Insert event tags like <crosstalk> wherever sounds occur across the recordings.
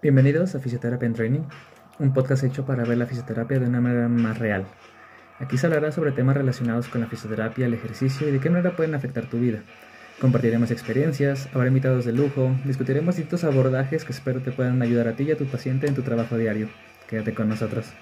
Bienvenidos a Fisioterapia en Training, un podcast hecho para ver la fisioterapia de una manera más real. Aquí se hablará sobre temas relacionados con la fisioterapia, el ejercicio y de qué manera pueden afectar tu vida. Compartiremos experiencias, habrá invitados de lujo, discutiremos distintos abordajes que espero te puedan ayudar a ti y a tu paciente en tu trabajo diario. Quédate con nosotros.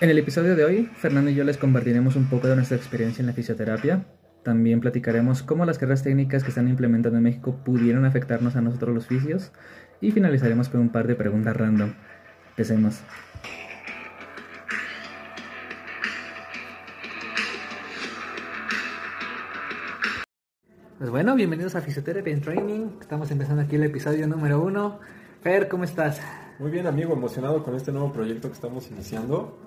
En el episodio de hoy, Fernando y yo les compartiremos un poco de nuestra experiencia en la fisioterapia. También platicaremos cómo las carreras técnicas que están implementando en México pudieron afectarnos a nosotros los fisios. Y finalizaremos con un par de preguntas random. Empecemos. Pues bueno, bienvenidos a Fisioterapia en Training. Estamos empezando aquí el episodio número uno. Fer, ¿cómo estás? Muy bien, amigo, emocionado con este nuevo proyecto que estamos iniciando.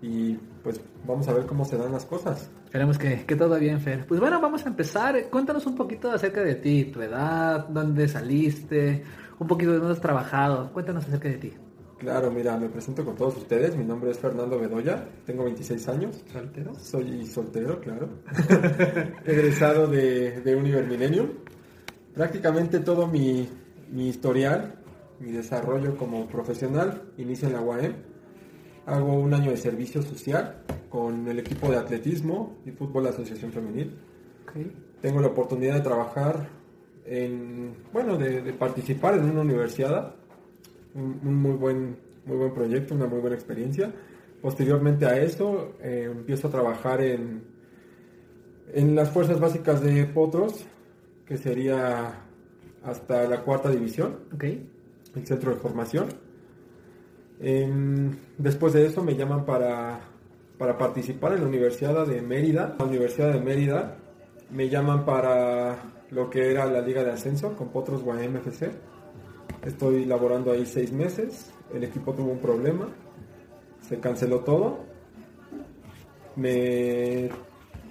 Y pues vamos a ver cómo se dan las cosas. Esperemos que, que todo bien, Fer. Pues bueno, vamos a empezar. Cuéntanos un poquito acerca de ti, tu edad, dónde saliste, un poquito de dónde has trabajado. Cuéntanos acerca de ti. Claro, mira, me presento con todos ustedes. Mi nombre es Fernando Bedoya, tengo 26 años. ¿Soltero? Soy soltero, claro. <laughs> <laughs> Egresado de, de Univer Millennium. Prácticamente todo mi, mi historial, mi desarrollo como profesional inicia en la UAM. Hago un año de servicio social con el equipo de atletismo y fútbol asociación femenil. Okay. Tengo la oportunidad de trabajar en, bueno, de, de participar en una universidad un, un, muy, buen, muy buen proyecto, una muy buena experiencia. Posteriormente a eso, eh, empiezo a trabajar en, en las fuerzas básicas de Potros, que sería hasta la cuarta división, Okay. el centro de formación. En- después de eso me llaman para, para participar en la Universidad de Mérida. La Universidad de Mérida me llaman para lo que era la Liga de Ascenso con Potros Guayam FC. Estoy laborando ahí seis meses. El equipo tuvo un problema. Se canceló todo. Me,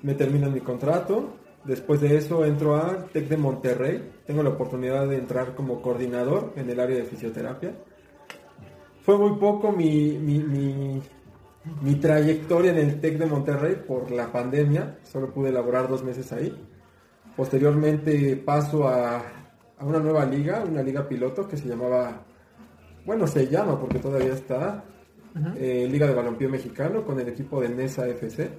me terminan mi contrato. Después de eso entro a TEC de Monterrey. Tengo la oportunidad de entrar como coordinador en el área de fisioterapia. Fue muy poco mi, mi, mi, mi trayectoria en el TEC de Monterrey por la pandemia. Solo pude laborar dos meses ahí. Posteriormente paso a, a una nueva liga, una liga piloto que se llamaba, bueno, se llama porque todavía está, eh, Liga de Balompié Mexicano con el equipo de NESA FC.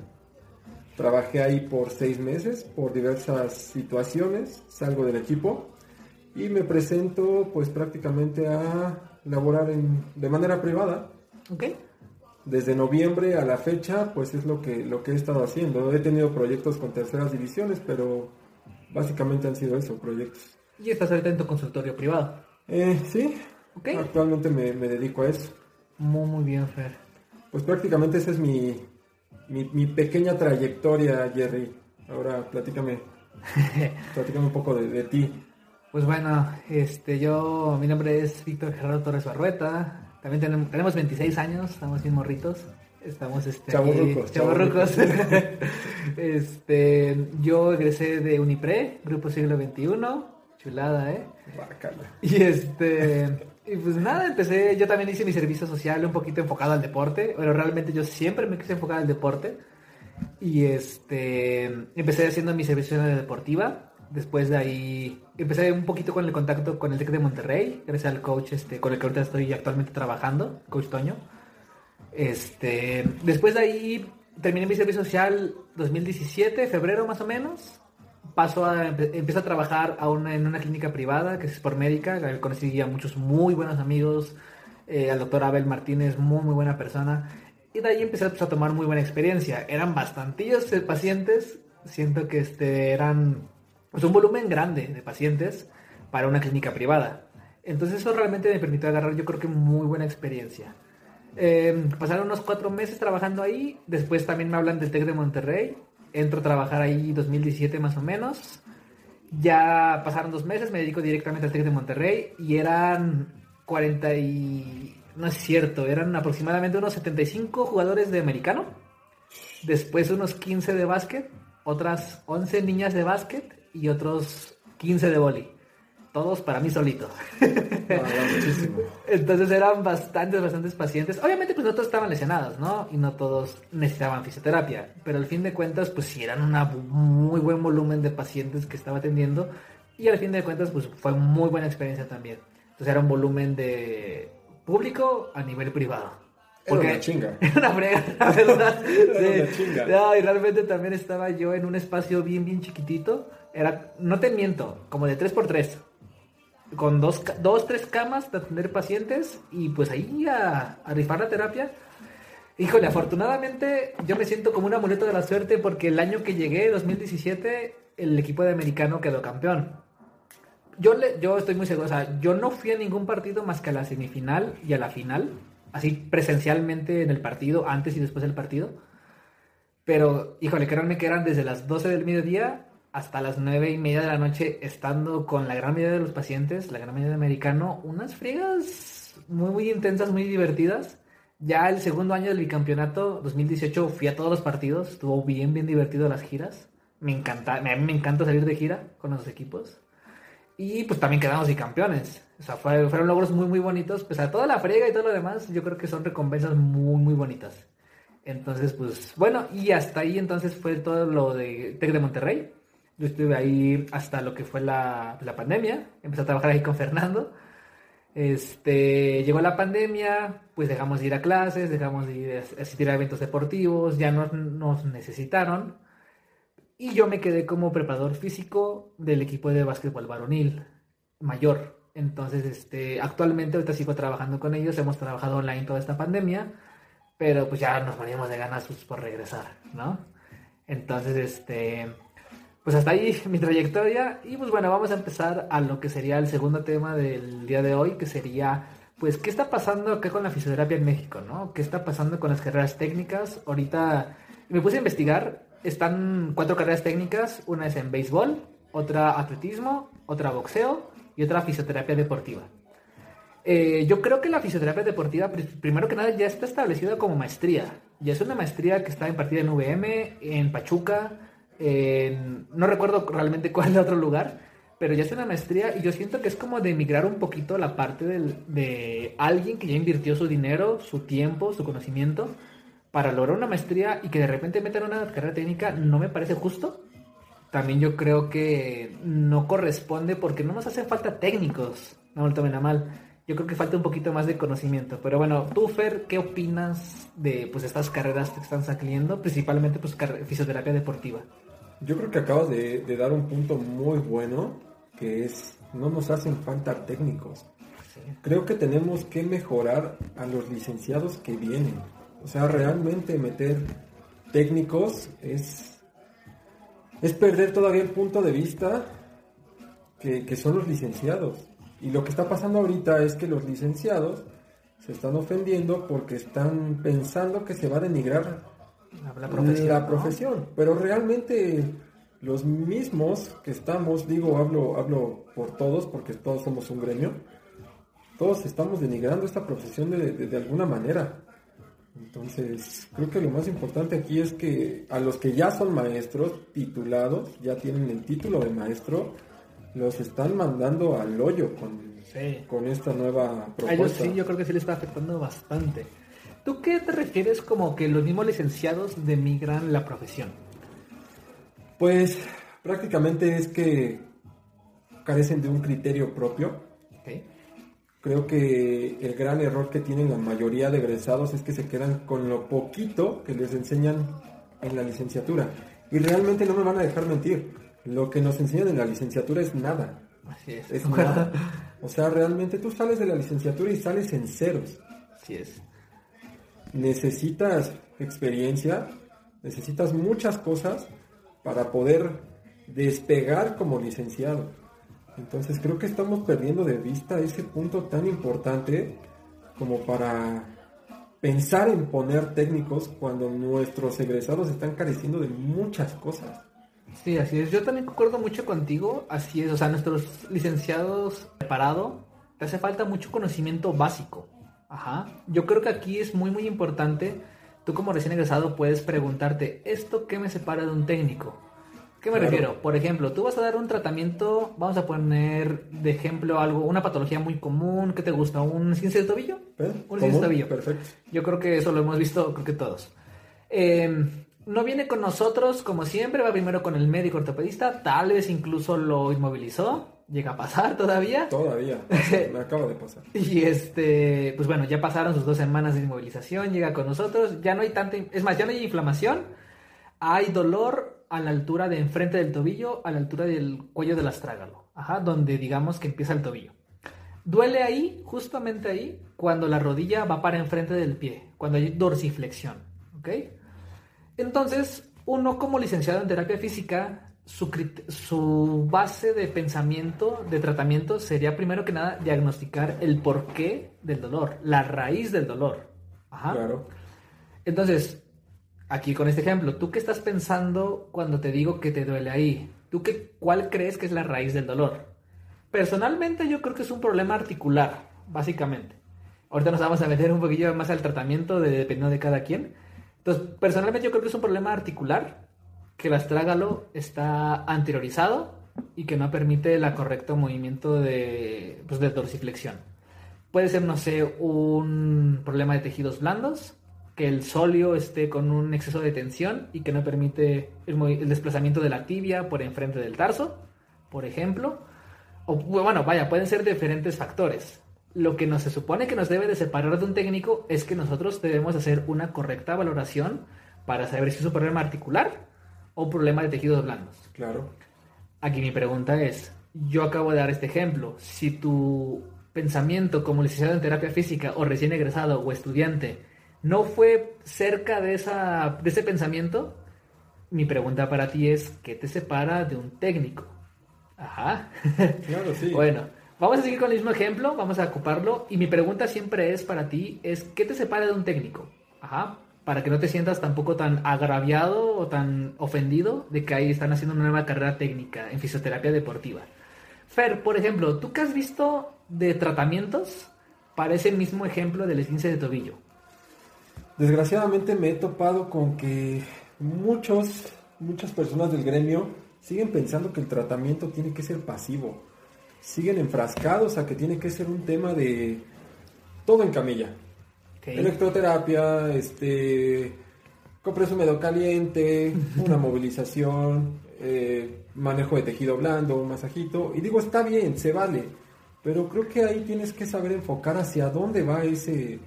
Trabajé ahí por seis meses por diversas situaciones, salgo del equipo y me presento pues prácticamente a laborar en- de manera privada. Ok. Desde noviembre a la fecha pues es lo que, lo que he estado haciendo. He tenido proyectos con terceras divisiones, pero básicamente han sido eso, proyectos. Y estás ahorita en tu consultorio privado. Eh, sí, Ok. actualmente me, me dedico a eso. Muy, muy bien, Fer. Pues prácticamente esa es mi, mi, mi pequeña trayectoria, Jerry. Ahora platícame, <laughs> platícame un poco de, de ti. Pues bueno, este, yo, mi nombre es Víctor Gerardo Torres Barrueta. También tenemos, tenemos 26 años, estamos bien morritos. Estamos, este, Chavorrucos, aquí- chavorrucos. <laughs> este, yo egresé de Unipre, Grupo Siglo XXI. Chulada, ¿eh? Bácala. <laughs> Y este, y pues nada, empecé, yo también hice mi servicio social un poquito enfocado al deporte, pero realmente yo siempre me quise enfocar al deporte. Y este, empecé haciendo mi servicio social deportiva. Después de ahí, empecé un poquito con el contacto con el TEC de Monterrey, gracias al coach este, con el que ahorita estoy actualmente trabajando, coach Toño. Este, después de ahí, terminé mi servicio social 2017, febrero más o menos. Paso a empiezo a trabajar a en una clínica privada que es por médica conocí a muchos muy buenos amigos eh, al doctor Abel Martínez muy muy buena persona. Y de ahí empecé pues, a tomar muy buena experiencia. Eran bastantillos pacientes siento que este eran pues un volumen grande de pacientes para una clínica privada entonces eso realmente me permitió agarrar yo creo que muy buena experiencia eh, pasaron unos cuatro meses trabajando ahí. Después también me hablan del TEC de Monterrey. Entro a trabajar ahí 2017 más o menos. Ya pasaron dos meses, me dedico directamente al TEC de Monterrey y eran 40 y... No es cierto, eran aproximadamente unos 75 jugadores de americano. Después unos 15 de básquet, otras 11 niñas de básquet y otros 15 de boli. todos para mí solitos. No, era muchísimo. Entonces eran bastantes, bastantes pacientes. Obviamente, pues no todos estaban lesionados, ¿no? Y no todos necesitaban fisioterapia. Pero al fin de cuentas, pues sí eran un muy buen volumen de pacientes que estaba atendiendo. Y al fin de cuentas, pues fue muy buena experiencia también. Entonces era un volumen de público a nivel privado. Era una chinga. <laughs> Era una frega, la verdad. <laughs> Era Sí. una chinga. No, y realmente también estaba yo en un espacio bien, bien chiquitito. Era, no te miento, como de 3x3. Con dos, dos, tres camas de atender pacientes y pues ahí a, a rifar la terapia. Híjole, afortunadamente yo me siento como un amuleto de la suerte porque el año que llegué, 2017, el equipo de americano quedó campeón. Yo, le, yo estoy muy seguro, o sea, yo no fui a ningún partido más que a la semifinal y a la final, así presencialmente en el partido, antes y después del partido. Pero, híjole, créanme que eran desde las 12 del mediodía hasta las 9 y media de la noche, estando con la gran mayoría de los pacientes, la gran mayoría de americano, unas friegas muy, muy intensas, muy divertidas. Ya el segundo año del bicampeonato, 2018, fui a todos los partidos, estuvo bien, bien divertido las giras. Me encanta, a mí me encanta salir de gira con los equipos. Y pues también quedamos bicampeones. O sea, fue- fueron logros muy, muy bonitos. Pues a toda la friega y todo lo demás, yo creo que son recompensas muy, muy bonitas. Entonces, pues bueno, y hasta ahí entonces fue todo lo de Tec de Monterrey. Yo estuve ahí hasta lo que fue la, la pandemia. Empecé a trabajar ahí con Fernando. Este, llegó la pandemia, pues dejamos de ir a clases, dejamos de ir a asistir a eventos deportivos, ya no nos necesitaron. Y yo me quedé como preparador físico del equipo de básquetbol varonil mayor. Entonces, este, actualmente ahorita sigo trabajando con ellos, hemos trabajado online toda esta pandemia, pero pues ya nos morimos de ganas pues, por regresar, ¿no? Entonces, este, pues hasta ahí <laughs> mi trayectoria y pues bueno, vamos a empezar a lo que sería el segundo tema del día de hoy, que sería pues qué está pasando acá con la fisioterapia en México, ¿no? ¿Qué está pasando con las carreras técnicas? Ahorita me puse a investigar, están cuatro carreras técnicas, una es en béisbol, otra atletismo, otra boxeo y otra fisioterapia deportiva. Eh, yo creo que la fisioterapia deportiva, pri- primero que nada, ya está establecida como maestría. Ya es una maestría que está impartida en VM, en Pachuca, en- no recuerdo realmente <laughs> cuál es otro lugar, pero ya es una maestría y yo siento que es como de migrar un poquito la parte del- de alguien que ya invirtió su dinero, su tiempo, su conocimiento para lograr una maestría y que de repente metan una carrera técnica no me parece justo. También yo creo que no corresponde porque no nos hacen falta técnicos, no me lo tomen a mal. Yo creo que falta un poquito más de conocimiento. Pero bueno, tú, Fer, ¿qué opinas de pues estas carreras que están saliendo? Principalmente pues fisioterapia deportiva. Yo creo que acabas de, de dar un punto muy bueno, que es, no nos hacen falta técnicos. Creo que tenemos que mejorar a los licenciados que vienen. O sea, realmente meter técnicos es, es perder todavía el punto de vista que, que son los licenciados. Y lo que está pasando ahorita es que los licenciados se están ofendiendo porque están pensando que se va a denigrar La, la profesión. la ¿no? profesión, pero realmente los mismos que estamos, digo, hablo, hablo por todos, porque todos somos un gremio, todos estamos denigrando esta profesión de, de- de alguna manera. Entonces, creo que lo más importante aquí es que a los que ya son maestros titulados, ya tienen el título de maestro, los están mandando al hoyo con, Sí. con esta nueva A ellos propuesta. sí, yo creo que sí le está afectando bastante. ¿Tú qué te refieres como que los mismos licenciados demigran la profesión? Pues prácticamente es que carecen de un criterio propio. Ok. Creo que el gran error que tienen la mayoría de egresados es que se quedan con lo poquito que les enseñan en la licenciatura. Y realmente no me van a dejar mentir. Lo que nos enseñan en la licenciatura es nada. Así es. Es nada. <laughs> O sea, realmente tú sales de la licenciatura y sales en ceros. Así es. Necesitas experiencia, necesitas muchas cosas para poder despegar como licenciado. Entonces creo que estamos perdiendo de vista ese punto tan importante como para pensar en poner técnicos cuando nuestros egresados están careciendo de muchas cosas. Sí, así es. Yo también concuerdo mucho contigo. Así es. O sea, nuestros licenciados preparado, te hace falta mucho conocimiento básico. Ajá. Yo creo que aquí es muy, muy importante. Tú como recién egresado puedes preguntarte, ¿esto qué me separa de un técnico? ¿Qué me Claro. refiero? Por ejemplo, tú vas a dar un tratamiento, vamos a poner de ejemplo algo, una patología muy común, ¿qué te gusta? ¿Un ciencia de tobillo? ¿Ves? Un ciencia de tobillo. Perfecto. Yo creo que eso lo hemos visto, creo que todos. Eh, no viene con nosotros como siempre, va primero con el médico ortopedista, tal vez incluso lo inmovilizó, llega a pasar todavía. Todavía. <laughs> Me acaba de pasar. Y este, pues bueno, ya pasaron sus dos semanas de inmovilización, llega con nosotros, ya no hay tanta, es más, ya no hay inflamación, hay dolor a la altura de enfrente del tobillo, a la altura del cuello del astrágalo, ajá, donde digamos que empieza el tobillo. Duele ahí, justamente ahí, cuando la rodilla va para enfrente del pie, cuando hay dorsiflexión, ¿ok? Entonces, uno como licenciado en terapia física, su, base de pensamiento, de tratamiento, sería primero que nada diagnosticar el porqué del dolor, la raíz del dolor. Ajá. Claro. Entonces, aquí con este ejemplo, ¿tú qué estás pensando cuando te digo que te duele ahí? ¿Tú qué, cuál crees que es la raíz del dolor? Personalmente yo creo que es un problema articular, básicamente. Ahorita nos vamos a meter un poquillo más al tratamiento de, dependiendo de cada quien. Entonces, personalmente yo creo que es un problema articular, que el astrágalo está anteriorizado y que no permite el correcto movimiento de, pues, de dorsiflexión. Puede ser, no sé, un problema de tejidos blandos, que el sóleo esté con un exceso de tensión y que no permite el desplazamiento de la tibia por enfrente del tarso, por ejemplo. O bueno, vaya, pueden ser diferentes factores. Lo que nos se supone que nos debe de separar de un técnico es que nosotros debemos hacer una correcta valoración para saber si es un problema articular o un problema de tejidos blandos. Claro. Aquí mi pregunta es, yo acabo de dar este ejemplo, si tu pensamiento como licenciado en terapia física o recién egresado o estudiante no fue cerca de, esa, de ese pensamiento, mi pregunta para ti es, ¿qué te separa de un técnico? Ajá. <laughs> Claro, sí. Bueno, vamos a seguir con el mismo ejemplo, vamos a ocuparlo. Y mi pregunta siempre es para ti, es ¿qué te separa de un técnico? Ajá, para que no te sientas tampoco tan agraviado o tan ofendido de que ahí están haciendo una nueva carrera técnica en fisioterapia deportiva. Fer, por ejemplo, ¿tú qué has visto de tratamientos para ese mismo ejemplo del esguince de tobillo? Desgraciadamente me he topado con que muchos, muchas personas del gremio siguen pensando que el tratamiento tiene que ser pasivo. Siguen enfrascados a que tiene que ser un tema de todo en camilla. Electroterapia, este, compreso húmedo caliente, una <laughs> movilización, eh, manejo de tejido blando, un masajito. Y digo, está bien, se vale. Pero creo que ahí tienes que saber enfocar hacia dónde va ese,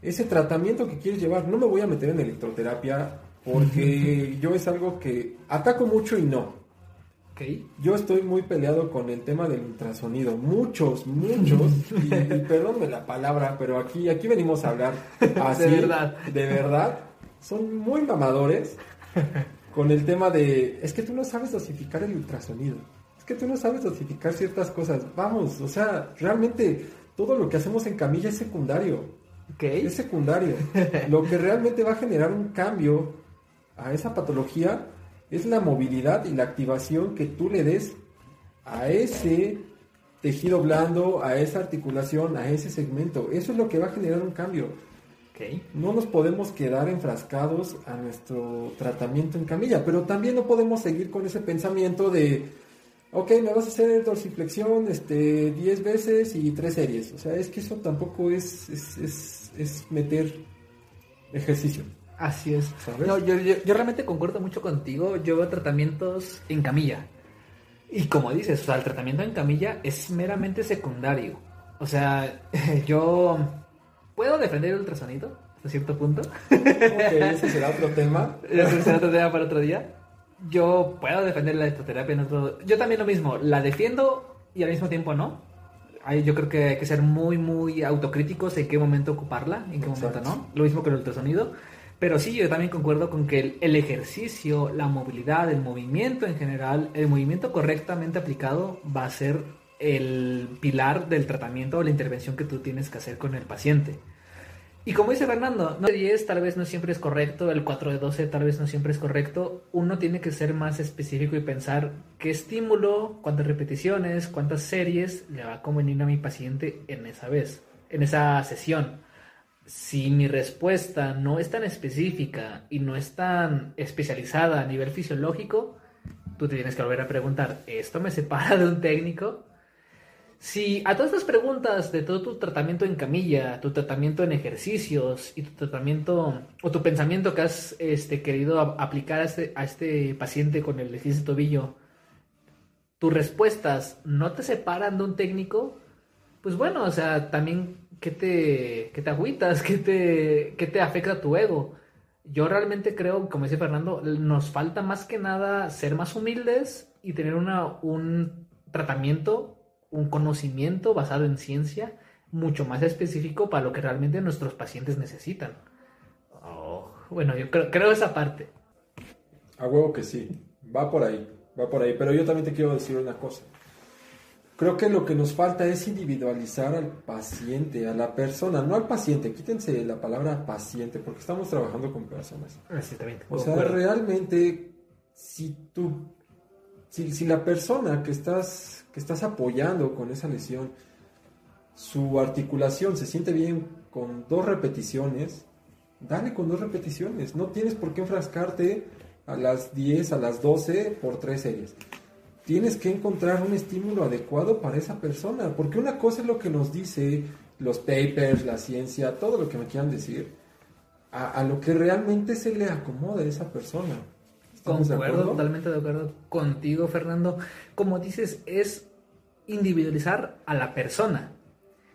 ese tratamiento que quieres llevar. No me voy a meter en electroterapia porque <laughs> yo es algo que ataco mucho y no. Yo estoy muy peleado con el tema del ultrasonido. Muchos, muchos, <laughs> y, y perdónme la palabra, pero aquí, aquí venimos a hablar <laughs> así. verdad. De verdad. Son muy mamadores con el tema de, es que tú no sabes dosificar el ultrasonido. Es que tú no sabes dosificar ciertas cosas. Vamos, o sea, realmente todo lo que hacemos en camilla es secundario. Ok. Es secundario. Lo que realmente va a generar un cambio a esa patología es la movilidad y la activación que tú le des a ese tejido blando, a esa articulación, a ese segmento. Eso es lo que va a generar un cambio. Ok. No nos podemos quedar enfrascados a nuestro tratamiento en camilla, pero también no podemos seguir con ese pensamiento de, ok, me vas a hacer dorsiflexión este, 10 veces y 3 series. O sea, es que eso tampoco es, es, es, es meter ejercicio. Así es. ¿Sabes? No, yo, yo, yo realmente concuerdo mucho contigo. Yo veo tratamientos en camilla. Y como dices, o sea, el tratamiento en camilla es meramente secundario. O sea, <laughs> yo puedo defender el ultrasonido hasta cierto punto. Ok, ese será otro tema. <laughs> Ese será otro tema para otro día. Yo puedo defender la electroterapia en otro... Yo también lo mismo, la defiendo y al mismo tiempo no. Ahí yo creo que hay que ser muy, muy autocríticos en qué momento ocuparla, en qué momento Exacto. no. Lo mismo con el ultrasonido. Pero sí, yo también concuerdo con que el, ejercicio, la movilidad, el movimiento en general, el movimiento correctamente aplicado va a ser el pilar del tratamiento o la intervención que tú tienes que hacer con el paciente. Y como dice Fernando, no de 10 tal vez no siempre es correcto, el 4 de 12 tal vez no siempre es correcto. Uno tiene que ser más específico y pensar qué estímulo, cuántas repeticiones, cuántas series le va a convenir a mi paciente en esa vez, en esa sesión. Si mi respuesta no es tan específica y no es tan especializada a nivel fisiológico, tú te tienes que volver a preguntar, ¿esto me separa de un técnico? Si a todas estas preguntas de todo tu tratamiento en camilla, tu tratamiento en ejercicios y tu tratamiento o tu pensamiento que has este, querido aplicar a este, a este paciente con el de tobillo, tus respuestas no te separan de un técnico, pues bueno, o sea, también ¿qué te, qué te agüitas? ¿Qué te, qué te afecta tu ego? Yo realmente creo, como dice Fernando, nos falta más que nada ser más humildes y tener una, un tratamiento un conocimiento basado en ciencia mucho más específico para lo que realmente nuestros pacientes necesitan. Oh, bueno, yo creo, creo esa parte. A huevo que sí, va por ahí, va por ahí, pero yo también te quiero decir una cosa. Creo que lo que nos falta es individualizar al paciente, a la persona, no al paciente, quítense la palabra paciente, porque estamos trabajando con personas. Exactamente. O sea, realmente, si tú, si, si la persona que estás que estás apoyando con esa lesión, su articulación se siente bien con dos repeticiones, dale con dos repeticiones. No tienes por qué enfrascarte a las 10, a las 12 por tres series. Tienes que encontrar un estímulo adecuado para esa persona, porque una cosa es lo que nos dice los papers, la ciencia, todo lo que me quieran decir, a, a lo que realmente se le acomoda a esa persona. Concuerdo, totalmente de acuerdo contigo, Fernando. Como dices, es individualizar a la persona.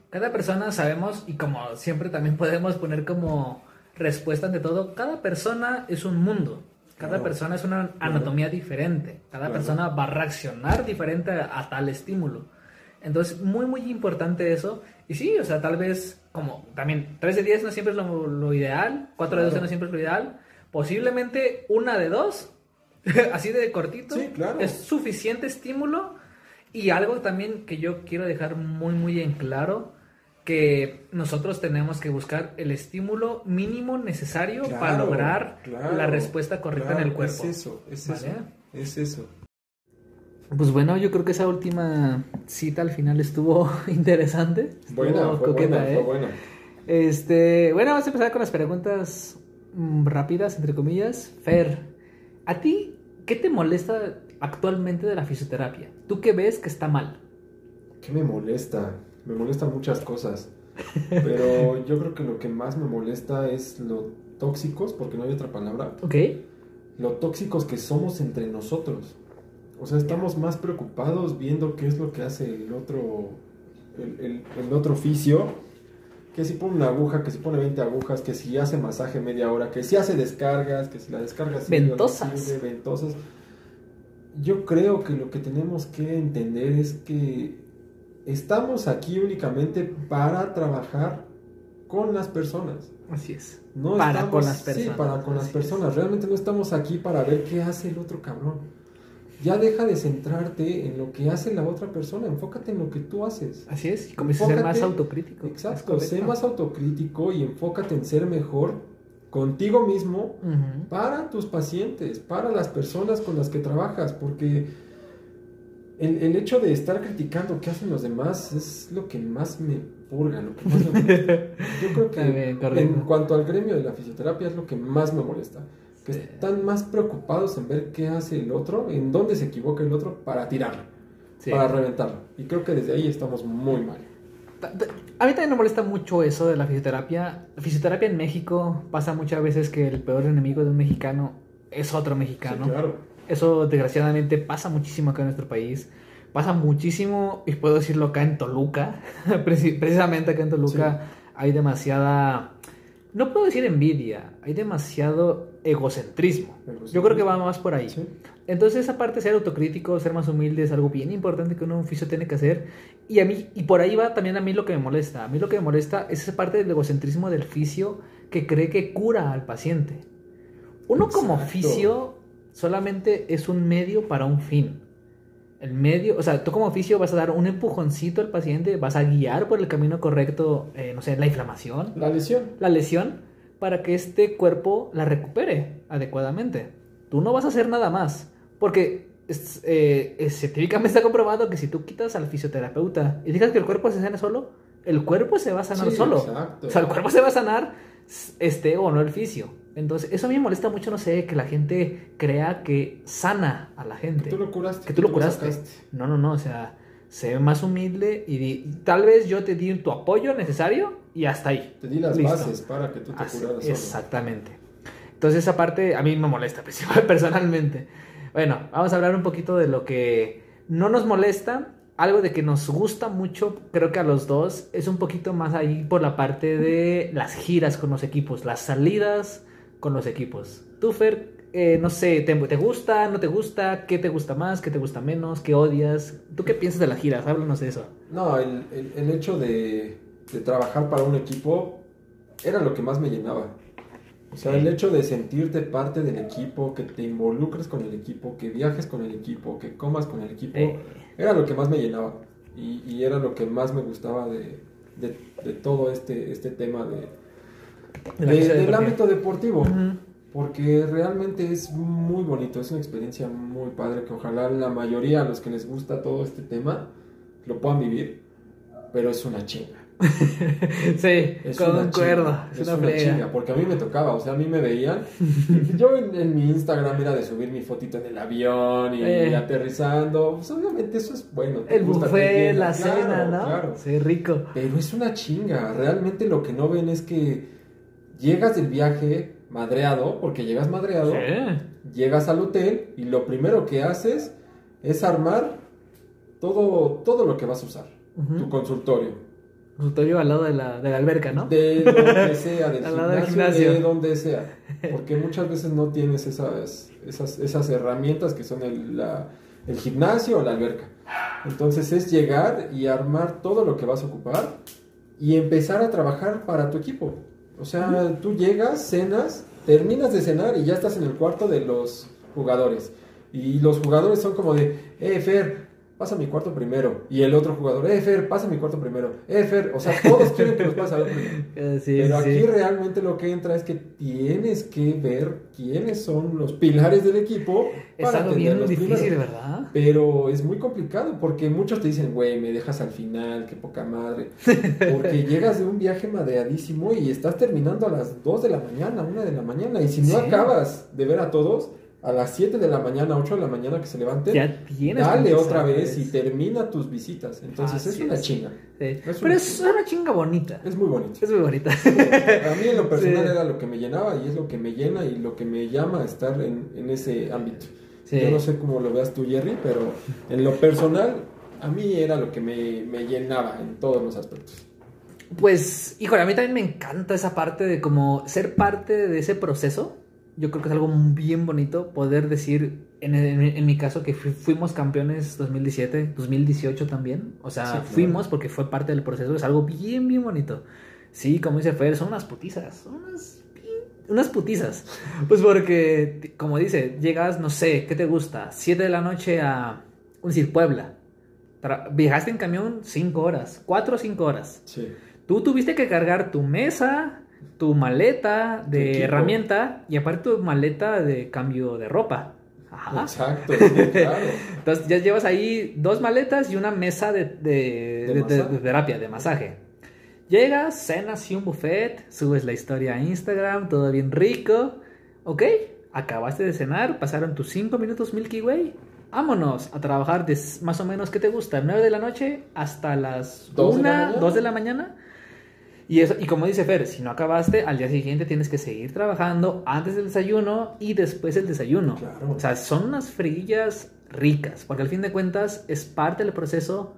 Cada persona sabemos, y como siempre también <laughs> podemos poner como respuesta ante todo, cada persona es un mundo. Cada persona es una anatomía diferente. Cada persona va a reaccionar diferente a, tal estímulo. Entonces, muy, muy importante eso. Y sí, o sea, tal vez, como también 3 de 10 no siempre es lo, ideal, 4 de 12 no siempre es lo ideal. Posiblemente una de dos <laughs> así de cortito, es suficiente estímulo. Y algo también que yo quiero dejar muy, muy en claro, que nosotros tenemos que buscar el estímulo mínimo necesario para lograr la respuesta correcta en el cuerpo. Es eso, es eso. Es eso. Pues bueno, yo creo que esa última cita al final estuvo <laughs> interesante. buena, fue buena, ¿eh? buena. Este, bueno, vamos a empezar con las preguntas mm, rápidas, entre comillas. Fer, ¿a ti ¿Qué te molesta actualmente de la fisioterapia? ¿Tú qué ves que está mal? ¿Qué me molesta? Me molestan muchas cosas. Pero yo creo que lo que más me molesta es lo tóxicos, porque no hay otra palabra. Ok. Lo tóxicos que somos entre nosotros. O sea, estamos más preocupados viendo qué es lo que hace el otro, el, el otro oficio que si pone una aguja, que si pone 20 agujas, que si hace masaje media hora, que si hace descargas, que si la descarga ventosas. ventosas. Yo creo que lo que tenemos que entender es que estamos aquí únicamente para trabajar con las personas. Así es. No para con las personas. Sí, para con las personas. Realmente no estamos aquí para ver qué hace el otro cabrón ya deja de centrarte en lo que hace la otra persona, enfócate en lo que tú haces. Así es, y comienza a ser más autocrítico. Exacto, sé más autocrítico y enfócate en ser mejor contigo mismo para tus pacientes, para las personas con las que trabajas, porque el, el, hecho de estar criticando qué hacen los demás es lo que más me purga, lo que más me <laughs> Yo creo que en cuanto al gremio de la fisioterapia es lo que más me molesta que están más preocupados en ver qué hace el otro, en dónde se equivoca el otro para tirarlo, para reventarlo. Y creo que desde ahí estamos muy mal. A mí también me molesta mucho eso de la fisioterapia. La fisioterapia en México pasa muchas veces que el peor enemigo de un mexicano es otro mexicano. claro. Eso desgraciadamente pasa muchísimo acá en nuestro país. Pasa muchísimo, y puedo decirlo acá en Toluca. <laughs> Precisamente acá en Toluca hay demasiada no puedo decir envidia, hay demasiado egocentrismo. Yo creo que va más por ahí. Entonces esa parte ser autocrítico, ser más humilde es algo bien importante que un oficio tiene que hacer. Y a mí y por ahí va también a mí lo que me molesta. A mí lo que me molesta es esa parte del egocentrismo del oficio que cree que cura al paciente. Uno como oficio solamente es un medio para un fin el medio, o sea, tú como oficio vas a dar un empujoncito al paciente, vas a guiar por el camino correcto, eh, no sé, la inflamación. La lesión. La lesión, para que este cuerpo la recupere adecuadamente. Tú no vas a hacer nada más, porque eh, científicamente está comprobado que si tú quitas al fisioterapeuta y digas que el cuerpo se sana solo, el cuerpo se va a sanar solo. O sea, el cuerpo se va a sanar, este o no el fisio. Entonces, eso a mí me molesta mucho, no sé, que la gente crea que sana a la gente. Que tú lo curaste. Que tú lo lo curaste. No, no, no, o sea, sé más humilde y, di- tal vez yo te di tu apoyo necesario y hasta ahí. Te di las Listo. bases para que tú te Así- curaras solo. exactamente. Entonces esa parte a mí me molesta <laughs> personalmente. Bueno, vamos a hablar un poquito de lo que no nos molesta. Algo de que nos gusta mucho, creo que a los dos, es un poquito más ahí por la parte de las giras con los equipos, las salidas con los equipos. Tú, Fer, eh, no sé, ¿te, te gusta, no te gusta? ¿Qué te gusta más? ¿Qué te gusta menos? ¿Qué odias? ¿Tú qué piensas de las giras? Háblanos de eso. No, el, el- el hecho de, de trabajar para un equipo era lo que más me llenaba. O sea, el hecho de sentirte parte del equipo, que te involucres con el equipo, que viajes con el equipo, que comas con el equipo, era lo que más me llenaba. Y, y era lo que más me gustaba de, de- de todo este, este tema de, De del ámbito deportivo. Porque realmente es muy bonito, es una experiencia muy padre que ojalá la mayoría, a los que les gusta todo este tema, lo puedan vivir, pero es una chinga. <laughs> sí, Es una concuerdo. chinga, Es, una, una chinga, porque a mí me tocaba, o sea, a mí me veían. <laughs> yo en, en mi Instagram era de subir mi fotito en el avión y Eh. aterrizando. Pues obviamente eso es bueno. El gusta, buffet, la claro, cena, ¿no? Claro. Sí, rico. Pero es una chinga. Realmente lo que no ven es que llegas del viaje madreado, porque llegas madreado. Llegas al hotel y lo primero que haces es armar todo, todo lo que vas a usar. Tu consultorio. Consultorio al lado de la, de la alberca, ¿no? De donde <laughs> sea, del gimnasio. de donde sea. Porque muchas veces no tienes esas, esas, esas herramientas que son el, la- el gimnasio o la alberca. Entonces es llegar y armar todo lo que vas a ocupar y empezar a trabajar para tu equipo. O sea, tú llegas, cenas, terminas de cenar y ya estás en el cuarto de los jugadores. Y los jugadores son como de, eh, Fer, pasa mi cuarto primero. Y el otro jugador, eh, Fer, pasa mi cuarto primero. Eh, Fer, o sea, todos quieren que los pase a ver primero. <laughs> Eh, sí, Pero sí. aquí realmente lo que entra es que tienes que ver quiénes son los pilares del equipo. Es algo bien difícil. ¿verdad? Pero es muy complicado porque muchos te dicen, güey, me dejas al final, qué poca madre. <laughs> Porque llegas de un viaje madreadísimo y estás terminando a las 2 de la mañana, 1 de la mañana. Y si no Sí. acabas de ver a todos, a las 7 de la mañana, 8 de la mañana que se Ya tienes dale otra vez y termina tus visitas. Entonces es una chinga. Sí. es Pero una es una chinga bonita. Es muy bonito. Es muy bonita. A mí en lo personal era lo que me llenaba y es lo que me llena y lo que me llama a estar en, en ese ámbito. Yo no sé cómo lo veas tú, Jerry, pero en lo personal a mí era lo que me, me llenaba en todos los aspectos. Pues, híjole, a mí también me encanta esa parte de como ser parte de ese proceso. Yo creo que es algo bien bonito poder decir, en, en- en mi caso, que fu- fuimos campeones 2017, 2018 también. O sea, Sí, claro. fuimos porque fue parte del proceso. Es algo bien, bien bonito. Sí, como dice Fer, son unas putizas. Son unas, unas putizas. <laughs> Pues porque, como dice, llegas, no sé, ¿qué te gusta? 7 de la noche a, un decir, Puebla. Tra- Viajaste en camión 5 horas, 4 o 5 horas. Sí. Tú tuviste que cargar tu mesa, tu maleta de herramienta y aparte tu maleta de cambio de ropa. Ajá. Exacto, <laughs> claro. Entonces ya llevas ahí dos maletas y una mesa de, de- terapia, de masaje. Llegas, cenas y un buffet, subes la historia a Instagram, todo bien rico. Ok, acabaste de cenar, pasaron tus 5 minutos Milky Way. Vámonos a trabajar de más o menos, ¿qué te gusta? 9 de la noche hasta las ¿Dos de la 1, mañana? 2 de la mañana. Y, eso, y como dice Fer, si no acabaste, al día siguiente tienes que seguir trabajando antes del desayuno y después del desayuno. Claro. O sea, son unas friguillas ricas, porque al fin de cuentas es parte del proceso,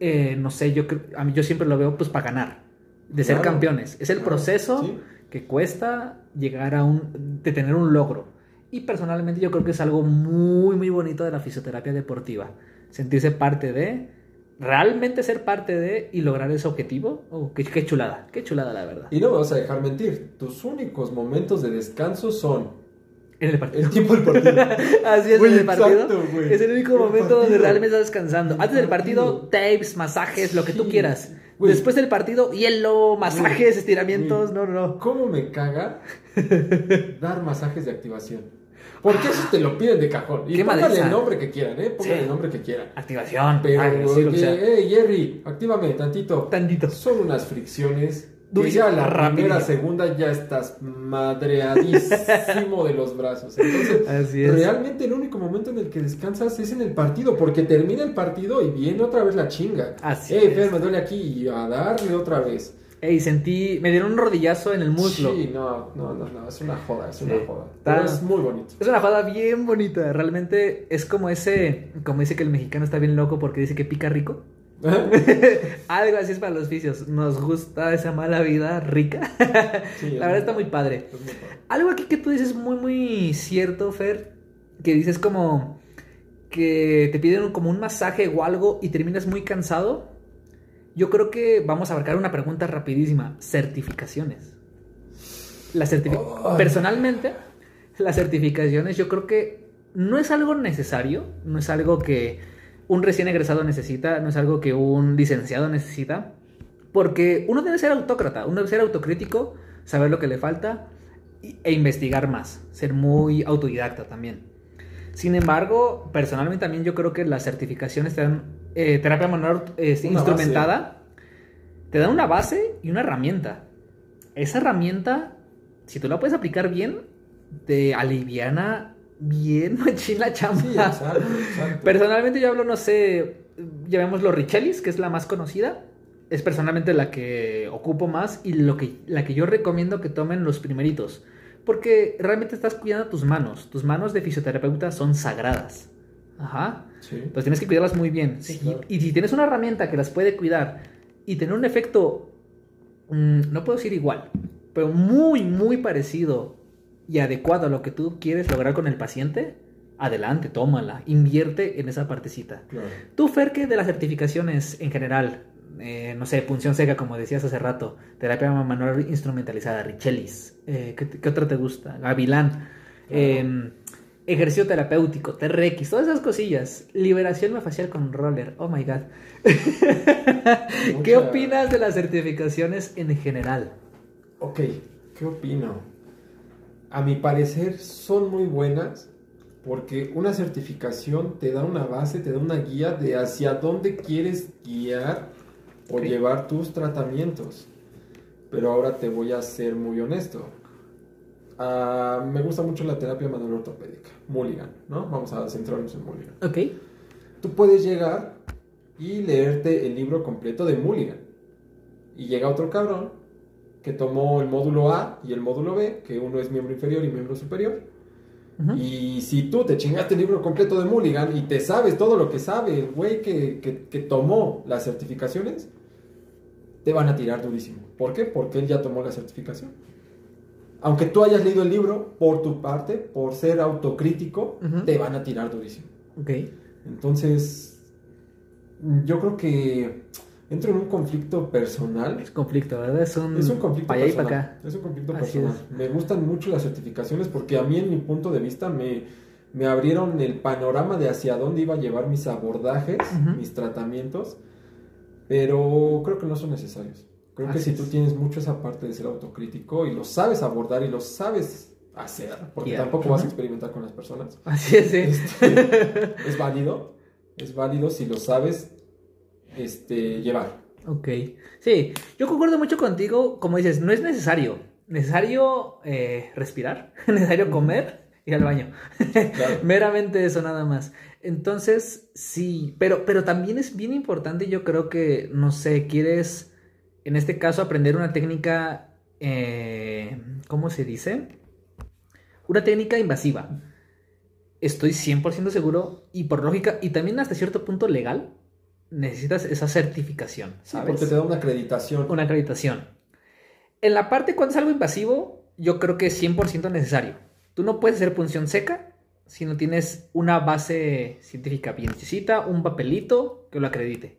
eh, no sé, yo, a mí yo siempre lo veo pues para ganar, de ser Claro, campeones. Es el claro, proceso sí. que cuesta llegar a un, de tener un logro. Y personalmente yo creo que es algo muy, muy bonito de la fisioterapia deportiva. Sentirse parte de, realmente ser parte de y lograr ese objetivo. Oh, qué, qué chulada, qué chulada la verdad. Y no me vas a dejar mentir, tus únicos momentos de descanso son En el partido. el tiempo del partido. <laughs> Así es Güey, en el partido. exacto, es el único El momento donde realmente estás descansando. Antes del partido, tapes, masajes, lo que tú quieras. güey. Después del partido, hielo, masajes, Güey, estiramientos. No, no, no. ¿Cómo me caga <laughs> dar masajes de activación? Porque eso te lo piden de cajón. Y madriza. el nombre que quieran, ¿eh? Sí. el nombre que quieran. Activación. Pero, Ay, sí, que hey, Jerry, actívame tantito. Tantito. Son unas fricciones Que ya la rapidísimo. primera, segunda ya estás madreadísimo de los brazos. Entonces, Así es. realmente el único momento en el que descansas es en el partido, porque termina el partido y viene otra vez la chinga. Así Eh, es. Fer, me duele aquí y a darle otra vez. Ey, sentí, me dieron un rodillazo en el muslo. Sí, no, no, no, no, es una joda, es Sí. una joda. Pero es muy bonito. Es una jugada bien bonita, realmente es como ese, como dice que el mexicano está bien loco porque dice que pica rico. <laughs> <laughs> Algo así es para los vicios, nos gusta esa mala vida rica. <laughs> Sí, La verdad está muy padre. Es muy padre. Algo aquí que tú dices muy, muy cierto, Fer, que dices como que te piden como un masaje o algo y terminas muy cansado. Yo creo que vamos a abarcar una pregunta rapidísima. Certificaciones. Personalmente, las certificaciones yo creo que no es algo necesario, no es algo que un recién egresado necesita, no es algo que un licenciado necesita, porque uno debe ser autócrata, uno debe ser autocrítico, saber lo que le falta e investigar más, ser muy autodidacta también. Sin embargo, personalmente también yo creo que las certificaciones te dan eh, terapia manual este, instrumentada, te dan una base y una herramienta. Esa herramienta, si tú la puedes aplicar bien, te aliviana bien <laughs> machín la chamba. Sí, exacto, exacto. Personalmente yo hablo, no sé, llamémoslo Richelis, que es la más conocida. Es personalmente la que ocupo más y lo que, la que yo recomiendo que tomen los primeritos. Porque realmente estás cuidando tus manos. Tus manos de fisioterapeuta son sagradas. Ajá. Sí. Pues tienes que cuidarlas muy bien. Sí, claro. Y si tienes una herramienta que las puede cuidar y tener un efecto, mm, no puedo decir igual, pero muy, muy parecido y adecuado a lo que tú quieres lograr con el paciente, adelante, tómala, invierte en esa partecita. Claro. Tú, Fer, que de las certificaciones en general, eh, no sé, punción seca, como decías hace rato, terapia manual instrumentalizada, Richelis, eh, ¿qué, qué otra te gusta? Gavilán, eh, ejercicio terapéutico, TRX, todas esas cosillas, liberación facial con roller, oh my god. <laughs> ¿Qué opinas de las certificaciones en general? Ok, ¿qué opino? A mi parecer son muy buenas porque una certificación te da una base, te da una guía de hacia dónde quieres guiar o Ok. llevar tus tratamientos. Pero ahora te voy a ser muy honesto. Ah, me gusta mucho la terapia manual ortopédica, Mulligan, ¿no? Vamos a centrarnos en Mulligan. Ok. Tú puedes llegar y leerte el libro completo de Mulligan. Y llega otro cabrón que tomó el módulo A y el módulo B, que uno es miembro inferior y miembro superior. Ujú. Y si tú te chingaste el libro completo de Mulligan y te sabes todo lo que sabe el güey que, que- que tomó las certificaciones, te van a tirar durísimo. ¿Por qué? Porque él ya tomó la certificación. Aunque tú hayas leído el libro, por tu parte, por ser autocrítico, te van a tirar durísimo. Ok. Entonces, yo creo que entro en un conflicto personal. Es conflicto, ¿verdad? Es un, Es un conflicto para personal. para acá. Es un conflicto Así personal. Me gustan mucho las certificaciones porque a mí, en mi punto de vista, me, me abrieron el panorama de hacia dónde iba a llevar mis abordajes, mis tratamientos, pero creo que no son necesarios. Creo que si tú es. tienes mucho esa parte de ser autocrítico y lo sabes abordar y lo sabes hacer, porque tampoco vas a experimentar con las personas, <laughs> Así es, este, <laughs> es válido, es válido si lo sabes este, llevar. Ok. Sí, yo concuerdo mucho contigo. Como dices, no es necesario. Necesario eh, respirar, <laughs> necesario comer, ir al baño. Claro. Meramente eso nada más. Entonces, sí, pero, pero también es bien importante, yo creo que, no sé, quieres, en este caso, aprender una técnica, eh, ¿cómo se dice? Una técnica invasiva. Estoy 100% seguro, y por lógica, y también hasta cierto punto legal, necesitas esa certificación, Sí, ¿sabes? porque te da una acreditación. una acreditación. En la parte cuando es algo invasivo, yo creo que es 100% necesario. Tú no puedes hacer punción seca si no tienes una base científica bien necesita un papelito que lo acredite.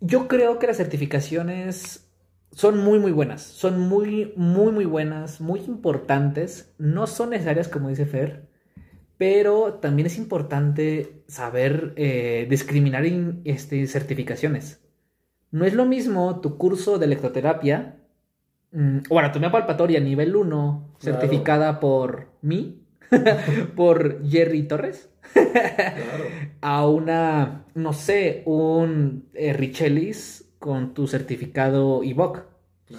Yo creo que las certificaciones son muy muy buenas, son muy muy muy buenas, muy importantes, no son necesarias como dice Fer, pero también es importante saber eh, discriminar in- este, certificaciones. No es lo mismo tu curso de electroterapia mm, o anatomía palpatoria nivel 1 Claro. certificada por mí, <laughs> por Jerry Torres, Claro. a una, no sé, un eh, Richelis con tu certificado IVOC.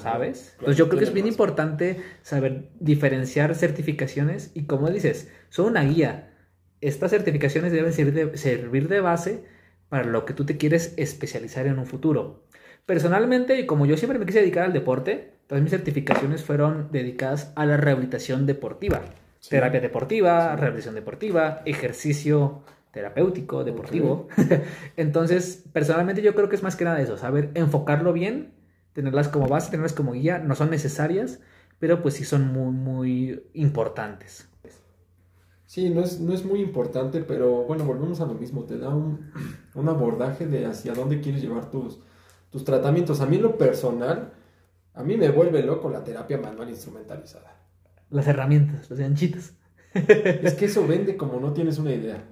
¿sabes? Entonces yo creo que es bien importante saber diferenciar certificaciones y como dices, son una guía. Estas certificaciones deben servir de, servir de base para lo que tú te quieres especializar en un futuro. Personalmente, y como yo siempre me quise dedicar al deporte, todas mis certificaciones fueron dedicadas a la rehabilitación deportiva. Terapia deportiva, rehabilitación deportiva, ejercicio terapéutico, deportivo. <laughs> Entonces, personalmente yo creo que es más que nada eso, saber enfocarlo bien, tenerlas como base, tenerlas como guía, no son necesarias, pero pues sí son muy, muy importantes. Sí, no es, no es muy importante, pero bueno, volvemos a lo mismo, te da un, <clears throat> un abordaje de hacia dónde quieres llevar tus, tus tratamientos. A mí lo personal, a mí me vuelve loco la terapia manual instrumentalizada. Las herramientas, los ganchitos. <laughs> es que eso vende como no tienes una idea.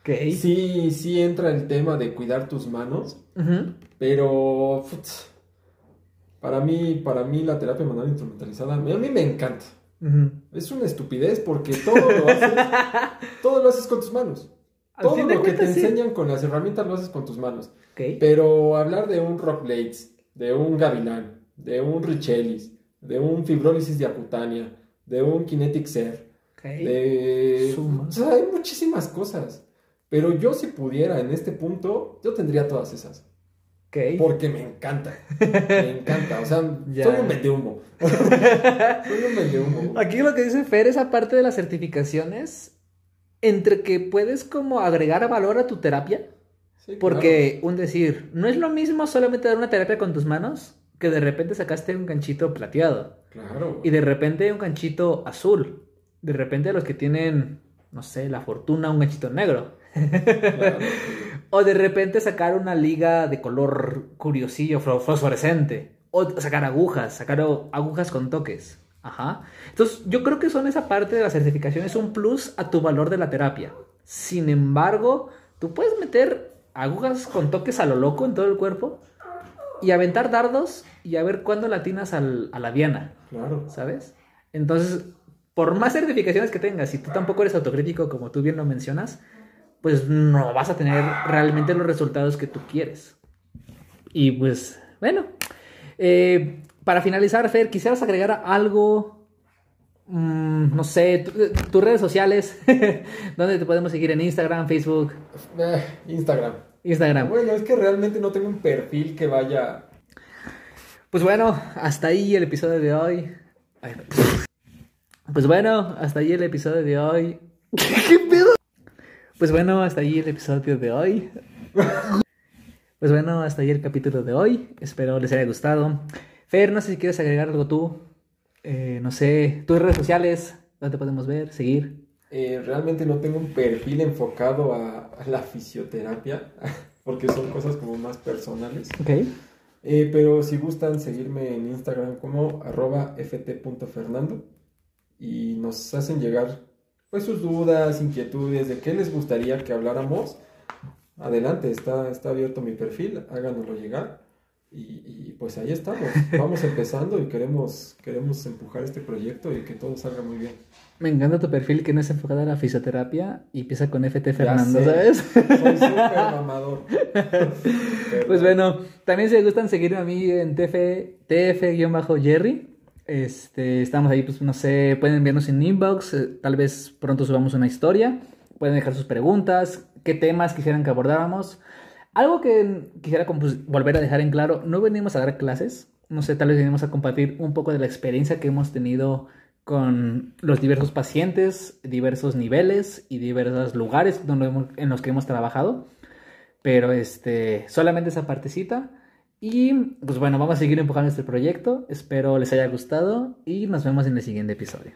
Okay. Sí, sí entra el tema de cuidar tus manos, pero para mí, para mí la terapia manual instrumentalizada, a mí me encanta. Es una estupidez porque todo lo haces, <laughs> todo lo haces con tus manos. todo lo que te enseñan con las herramientas lo haces con tus manos. Pero hablar de un Rock Blades, de un Gavilán, de un Richelis, de un fibrólisis diacutánea, de un Kinetic Ser, de... O sea, hay muchísimas cosas. Pero yo si pudiera en este punto, yo tendría todas esas. Porque me encanta. Me encanta. O sea, <laughs> soy un vendehumo. <laughs> soy un vendehumo. Aquí lo que dice Fer es aparte de las certificaciones, entre que puedes como agregar valor a tu terapia. porque, un decir, no es lo mismo solamente dar una terapia con tus manos que de repente sacaste un ganchito plateado. Claro. Y de repente un ganchito azul. De repente los que tienen, no sé, la fortuna, un ganchito negro. <laughs> o de repente sacar una liga de color curiosillo, fosforescente. O sacar agujas, sacar agujas con toques. Ajá. Entonces, yo creo que son esa parte de la certificación, es un plus a tu valor de la terapia. Sin embargo, tú puedes meter agujas con toques a lo loco en todo el cuerpo y aventar dardos y a ver cuándo latinas al, a la diana. Claro. ¿Sabes? Entonces, por más certificaciones que tengas, si tú tampoco eres autocrítico, como tú bien lo mencionas, pues no vas a tener realmente los resultados que tú quieres. Y pues, bueno, eh, para finalizar, Fer, quisieras agregar algo, mm, no sé, tus redes sociales, <laughs> ¿dónde te podemos seguir en Instagram, Facebook? Eh, Instagram. Instagram. Bueno, es que realmente no tengo un perfil que vaya... Pues bueno, hasta ahí el episodio de hoy. Pues bueno, hasta ahí el episodio de hoy. <laughs> ¿Qué pedo? Pues bueno, hasta ahí el episodio de hoy. Pues bueno, hasta ahí el capítulo de hoy. Espero les haya gustado. Fer, no sé si quieres agregar algo tú. Eh, no sé, tus redes sociales, ¿dónde podemos ver, seguir? Eh, realmente no tengo un perfil enfocado a, la fisioterapia, <laughs> porque son cosas como más personales. Ok. Eh, pero si gustan seguirme en Instagram como arroba ft.fernando y nos hacen llegar pues sus dudas, inquietudes, de qué les gustaría que habláramos, adelante, está, está abierto mi perfil, háganoslo llegar. Y, pues ahí estamos, vamos empezando y queremos, queremos empujar este proyecto y que todo salga muy bien. Me encanta tu perfil que no es enfocado a la fisioterapia y empieza con FT Fernando, ¿sabes? Soy súper mamador. <laughs> pues bueno, también si les gustan seguirme a mí en TF, TF-Jerry. Este, estamos ahí, pues no sé, pueden enviarnos en inbox, eh, tal vez pronto subamos una historia, pueden dejar sus preguntas, qué temas quisieran que abordáramos. Algo que quisiera pues, volver a dejar en claro, no venimos a dar clases, no sé, tal vez venimos a compartir un poco de la experiencia que hemos tenido con los diversos pacientes, diversos niveles y diversos lugares donde en los que hemos trabajado. Pero este, solamente esa partecita. Y pues bueno, vamos a seguir empujando este proyecto. Espero les haya gustado y nos vemos en el siguiente episodio.